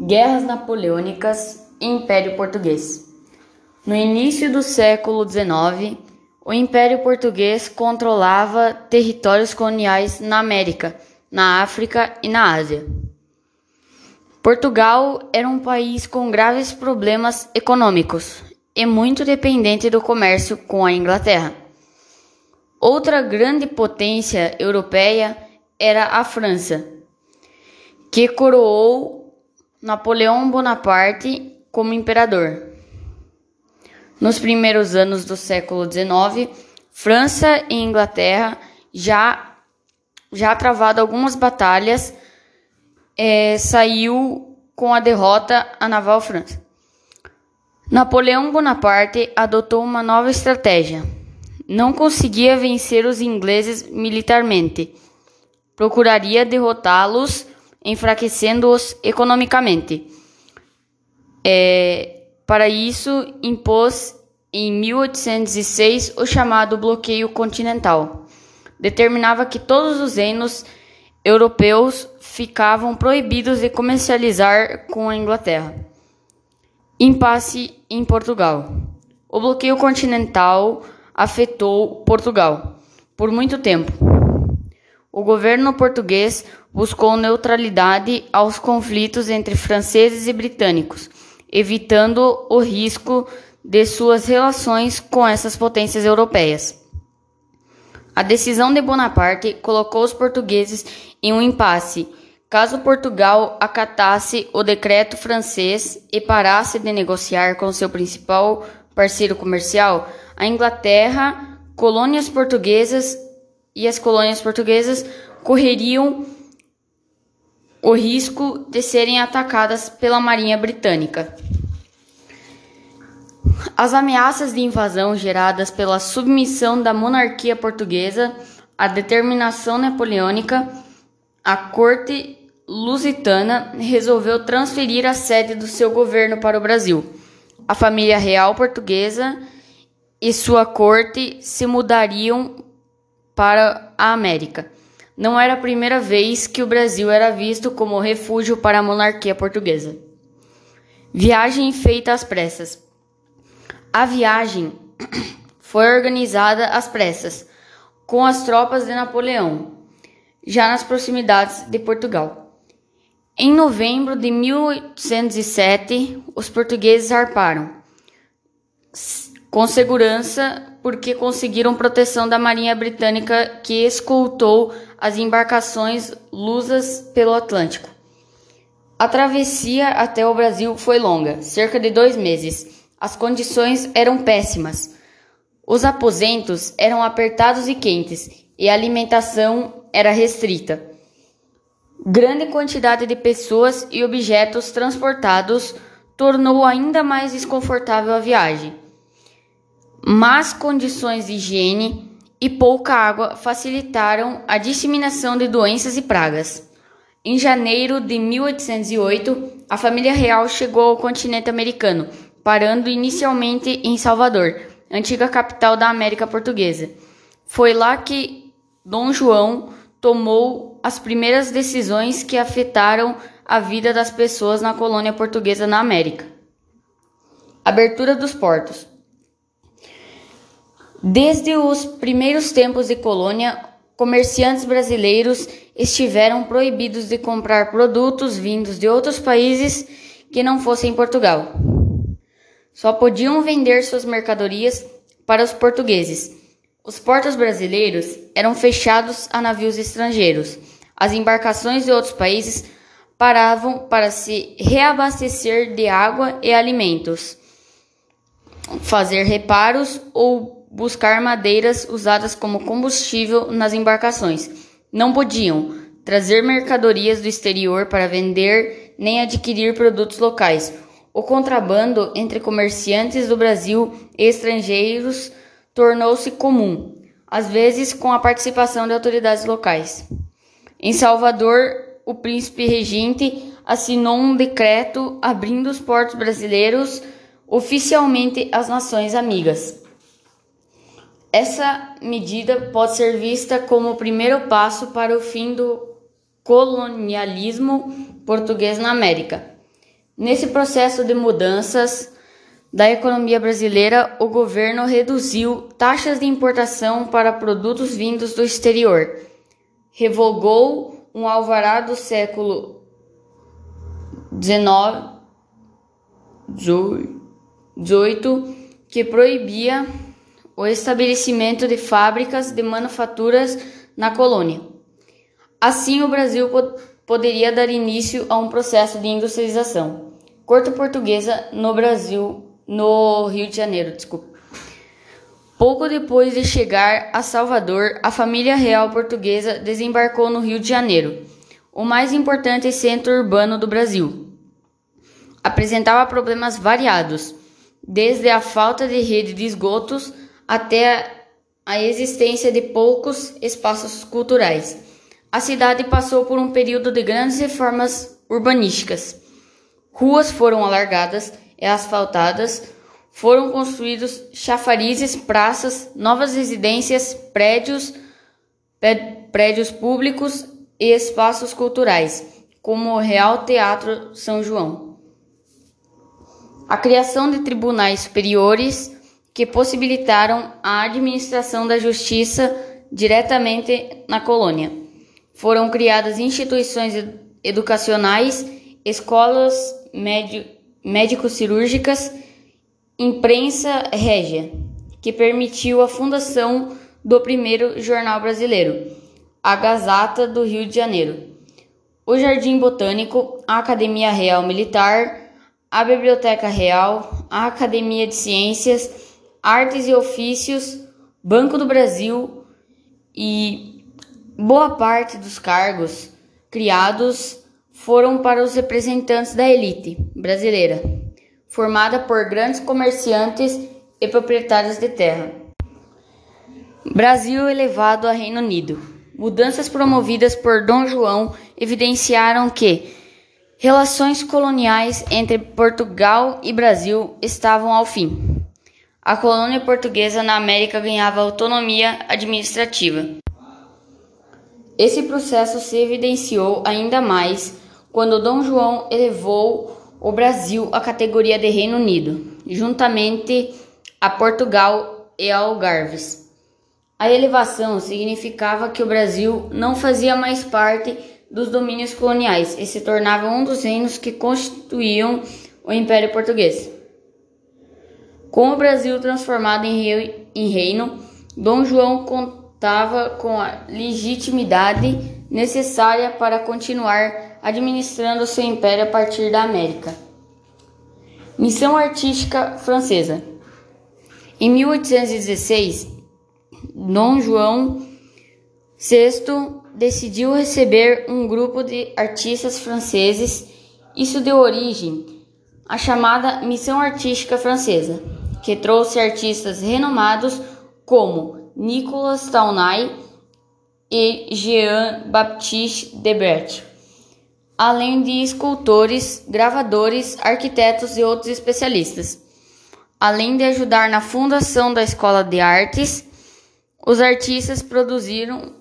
Guerras Napoleônicas e Império Português. No início do século XIX, o Império Português controlava territórios coloniais na América, na África e na Ásia. Portugal era um país com graves problemas econômicos e muito dependente do comércio com a Inglaterra. Outra grande potência europeia era a França, que coroou Napoleão Bonaparte como imperador. Nos primeiros anos do século XIX, França e Inglaterra já já travado algumas batalhas, é, saiu com a derrota a naval França. Napoleão Bonaparte adotou uma nova estratégia. Não conseguia vencer os ingleses militarmente. Procuraria derrotá-los, enfraquecendo-os economicamente. É, para isso, impôs em 1806 o chamado bloqueio continental. Determinava que todos os reinos europeus ficavam proibidos de comercializar com a Inglaterra. Impasse em Portugal. O bloqueio continental afetou Portugal por muito tempo. O governo português buscou neutralidade aos conflitos entre franceses e britânicos, evitando o risco de suas relações com essas potências europeias. A decisão de Bonaparte colocou os portugueses em um impasse Caso Portugal acatasse o decreto francês e parasse de negociar com seu principal parceiro comercial, a Inglaterra, colônias portuguesas e as colônias portuguesas correriam o risco de serem atacadas pela Marinha Britânica. As ameaças de invasão geradas pela submissão da monarquia portuguesa à determinação napoleônica, a corte lusitana resolveu transferir a sede do seu governo para o Brasil. A família real portuguesa e sua corte se mudariam para a América. Não era a primeira vez que o Brasil era visto como refúgio para a monarquia portuguesa. Viagem feita às pressas. A viagem foi organizada às pressas, com as tropas de Napoleão, já nas proximidades de Portugal. Em novembro de 1807, os portugueses zarparam com segurança porque conseguiram proteção da Marinha Britânica que escoltou as embarcações lusas pelo Atlântico. A travessia até o Brasil foi longa, cerca de dois meses. As condições eram péssimas. Os aposentos eram apertados e quentes e a alimentação era restrita. Grande quantidade de pessoas e objetos transportados tornou ainda mais desconfortável a viagem. Más condições de higiene e pouca água facilitaram a disseminação de doenças e pragas. Em janeiro de 1808, a família real chegou ao continente americano, parando inicialmente em Salvador, antiga capital da América Portuguesa. Foi lá que Dom João tomou as primeiras decisões que afetaram a vida das pessoas na colônia portuguesa na América. Abertura dos portos. Desde os primeiros tempos de colônia, comerciantes brasileiros estiveram proibidos de comprar produtos vindos de outros países que não fossem Portugal. Só podiam vender suas mercadorias para os portugueses os portos brasileiros eram fechados a navios estrangeiros. As embarcações de outros países paravam para se reabastecer de água e alimentos, fazer reparos ou buscar madeiras usadas como combustível nas embarcações. Não podiam trazer mercadorias do exterior para vender nem adquirir produtos locais. O contrabando entre comerciantes do Brasil e estrangeiros tornou-se comum, às vezes com a participação de autoridades locais. Em Salvador, o príncipe regente assinou um decreto abrindo os portos brasileiros oficialmente às nações amigas. Essa medida pode ser vista como o primeiro passo para o fim do colonialismo português na América. Nesse processo de mudanças da economia brasileira, o governo reduziu taxas de importação para produtos vindos do exterior, revogou um alvará do século XIX, XVIII, que proibia o estabelecimento de fábricas de manufaturas na colônia. Assim, o Brasil poderia dar início a um processo de industrialização corte portuguesa no Brasil, no Rio de Janeiro, desculpa. Pouco depois de chegar a Salvador, a família real portuguesa desembarcou no Rio de Janeiro, o mais importante centro urbano do Brasil. Apresentava problemas variados, desde a falta de rede de esgotos até a existência de poucos espaços culturais. A cidade passou por um período de grandes reformas urbanísticas Ruas foram alargadas e asfaltadas, foram construídos chafarizes, praças, novas residências, prédios, prédios públicos e espaços culturais, como o Real Teatro São João. A criação de tribunais superiores que possibilitaram a administração da justiça diretamente na colônia. Foram criadas instituições educacionais, escolas médico-cirúrgicas, imprensa régia, que permitiu a fundação do primeiro jornal brasileiro, a Gazeta do Rio de Janeiro, o Jardim Botânico, a Academia Real Militar, a Biblioteca Real, a Academia de Ciências, Artes e Ofícios, Banco do Brasil e boa parte dos cargos criados foram para os representantes da elite brasileira, formada por grandes comerciantes e proprietários de terra. Brasil elevado a Reino Unido. Mudanças promovidas por Dom João evidenciaram que relações coloniais entre Portugal e Brasil estavam ao fim. A colônia portuguesa na América ganhava autonomia administrativa. Esse processo se evidenciou ainda mais quando Dom João elevou o Brasil à categoria de Reino Unido, juntamente a Portugal e Algarves. A elevação significava que o Brasil não fazia mais parte dos domínios coloniais e se tornava um dos reinos que constituíam o Império Português. Com o Brasil transformado em reino, Dom João contava com a legitimidade necessária para continuar administrando seu império a partir da América. Missão artística francesa. Em 1816, Dom João VI decidiu receber um grupo de artistas franceses. Isso deu origem à chamada Missão Artística Francesa, que trouxe artistas renomados como Nicolas Taunay e Jean-Baptiste Debret além de escultores, gravadores, arquitetos e outros especialistas. Além de ajudar na fundação da Escola de Artes, os artistas produziram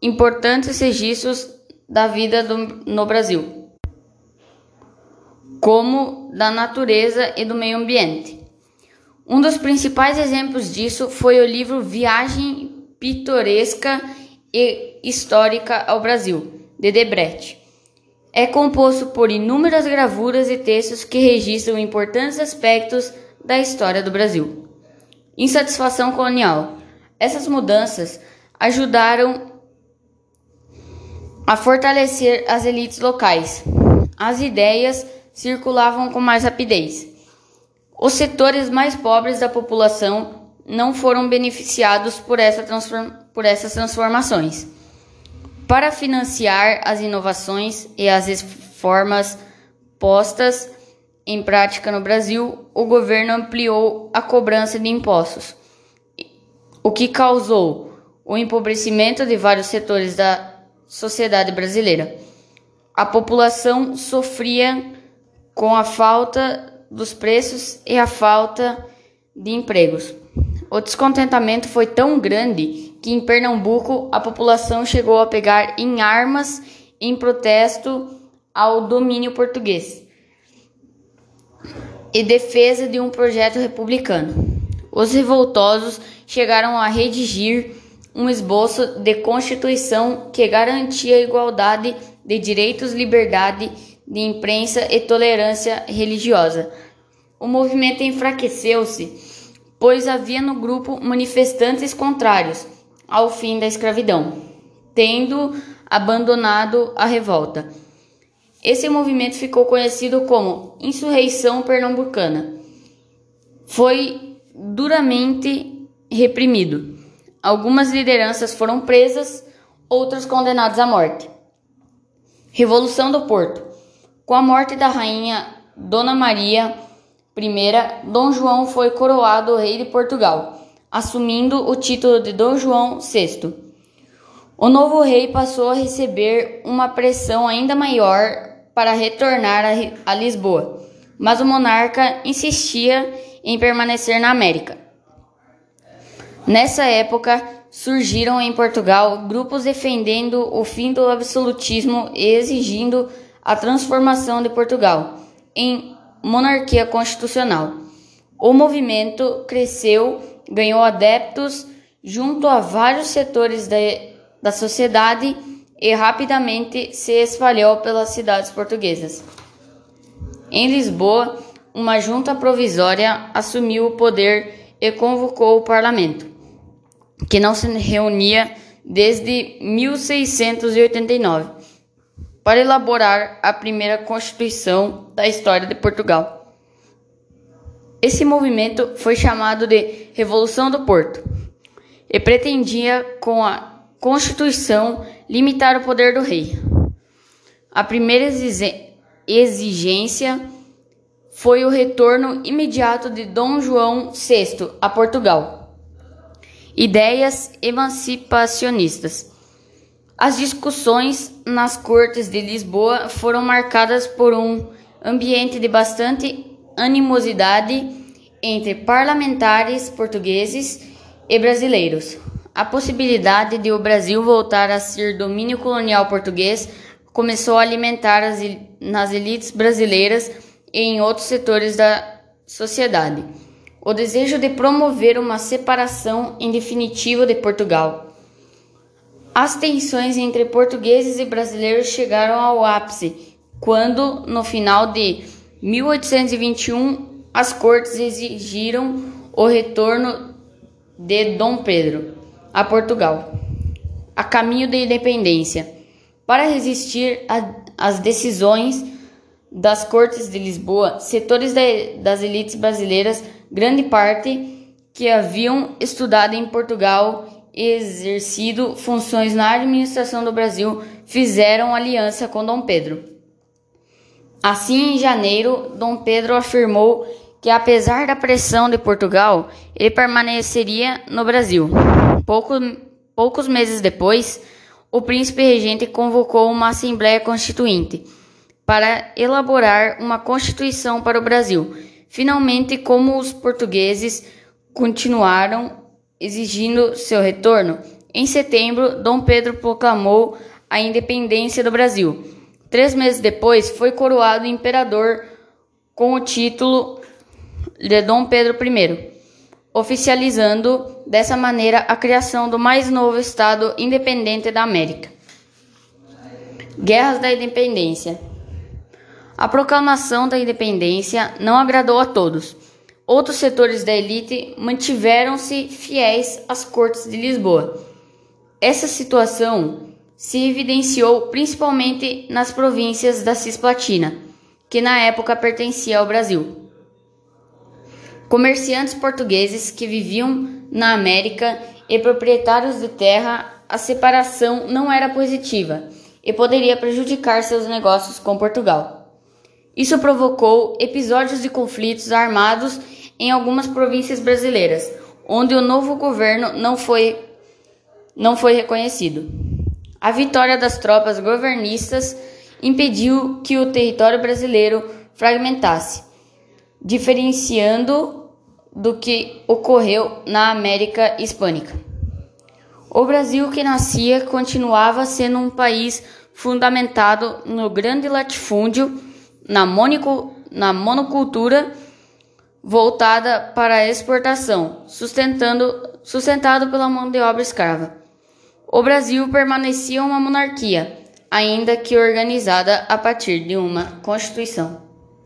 importantes registros da vida do, no Brasil, como da natureza e do meio ambiente. Um dos principais exemplos disso foi o livro Viagem Pitoresca e Histórica ao Brasil, de Debret é composto por inúmeras gravuras e textos que registram importantes aspectos da história do Brasil. Insatisfação colonial. Essas mudanças ajudaram a fortalecer as elites locais. As ideias circulavam com mais rapidez. Os setores mais pobres da população não foram beneficiados por, essa transform por essas transformações. Para financiar as inovações e as reformas postas em prática no Brasil, o governo ampliou a cobrança de impostos, o que causou o empobrecimento de vários setores da sociedade brasileira. A população sofria com a falta dos preços e a falta de empregos. O descontentamento foi tão grande que em Pernambuco a população chegou a pegar em armas em protesto ao domínio português. e defesa de um projeto republicano. Os revoltosos chegaram a redigir um esboço de constituição que garantia a igualdade de direitos, liberdade de imprensa e tolerância religiosa. O movimento enfraqueceu-se, pois havia no grupo manifestantes contrários ao fim da escravidão, tendo abandonado a revolta. Esse movimento ficou conhecido como Insurreição Pernambucana. Foi duramente reprimido. Algumas lideranças foram presas, outras condenadas à morte. Revolução do Porto. Com a morte da rainha Dona Maria I, Dom João foi coroado rei de Portugal, assumindo o título de Dom João VI. O novo rei passou a receber uma pressão ainda maior para retornar a Lisboa, mas o monarca insistia em permanecer na América. Nessa época, surgiram em Portugal grupos defendendo o fim do absolutismo e exigindo a transformação de Portugal em monarquia constitucional. O movimento cresceu, ganhou adeptos junto a vários setores da, da sociedade e rapidamente se espalhou pelas cidades portuguesas. Em Lisboa, uma junta provisória assumiu o poder e convocou o parlamento que não se reunia desde 1689, para elaborar a primeira Constituição da história de Portugal. Esse movimento foi chamado de Revolução do Porto e pretendia, com a Constituição, limitar o poder do rei. A primeira exigência foi o retorno imediato de Dom João VI a Portugal ideias emancipacionistas. As discussões nas Cortes de Lisboa foram marcadas por um ambiente de bastante animosidade entre parlamentares portugueses e brasileiros. A possibilidade de o Brasil voltar a ser domínio colonial português começou a alimentar as, nas elites brasileiras e em outros setores da sociedade o desejo de promover uma separação em definitivo de Portugal. As tensões entre portugueses e brasileiros chegaram ao ápice quando, no final de 1821, as cortes exigiram o retorno de Dom Pedro a Portugal, a caminho da independência. Para resistir às decisões das cortes de Lisboa, setores das elites brasileiras grande parte que haviam estudado em Portugal exercido funções na administração do Brasil fizeram aliança com Dom Pedro. Assim, em janeiro, Dom Pedro afirmou que, apesar da pressão de Portugal, ele permaneceria no Brasil. Pouco, poucos meses depois, o príncipe regente convocou uma Assembleia Constituinte para elaborar uma Constituição para o Brasil Finalmente, como os portugueses continuaram exigindo seu retorno, em setembro, Dom Pedro proclamou a independência do Brasil. Três meses depois, foi coroado imperador com o título de Dom Pedro I, oficializando dessa maneira a criação do mais novo Estado independente da América. Guerras da Independência a proclamação da independência não agradou a todos. Outros setores da elite mantiveram-se fiéis às cortes de Lisboa. Essa situação se evidenciou principalmente nas províncias da Cisplatina, que na época pertencia ao Brasil. Comerciantes portugueses que viviam na América e proprietários de terra, a separação não era positiva e poderia prejudicar seus negócios com Portugal. Isso provocou episódios de conflitos armados em algumas províncias brasileiras, onde o novo governo não foi, não foi reconhecido. A vitória das tropas governistas impediu que o território brasileiro fragmentasse, diferenciando do que ocorreu na América Hispânica. O Brasil que nascia continuava sendo um país fundamentado no grande latifúndio na, na monocultura voltada para a exportação, sustentando, sustentado pela mão de obra escrava. O Brasil permanecia uma monarquia, ainda que organizada a partir de uma constituição.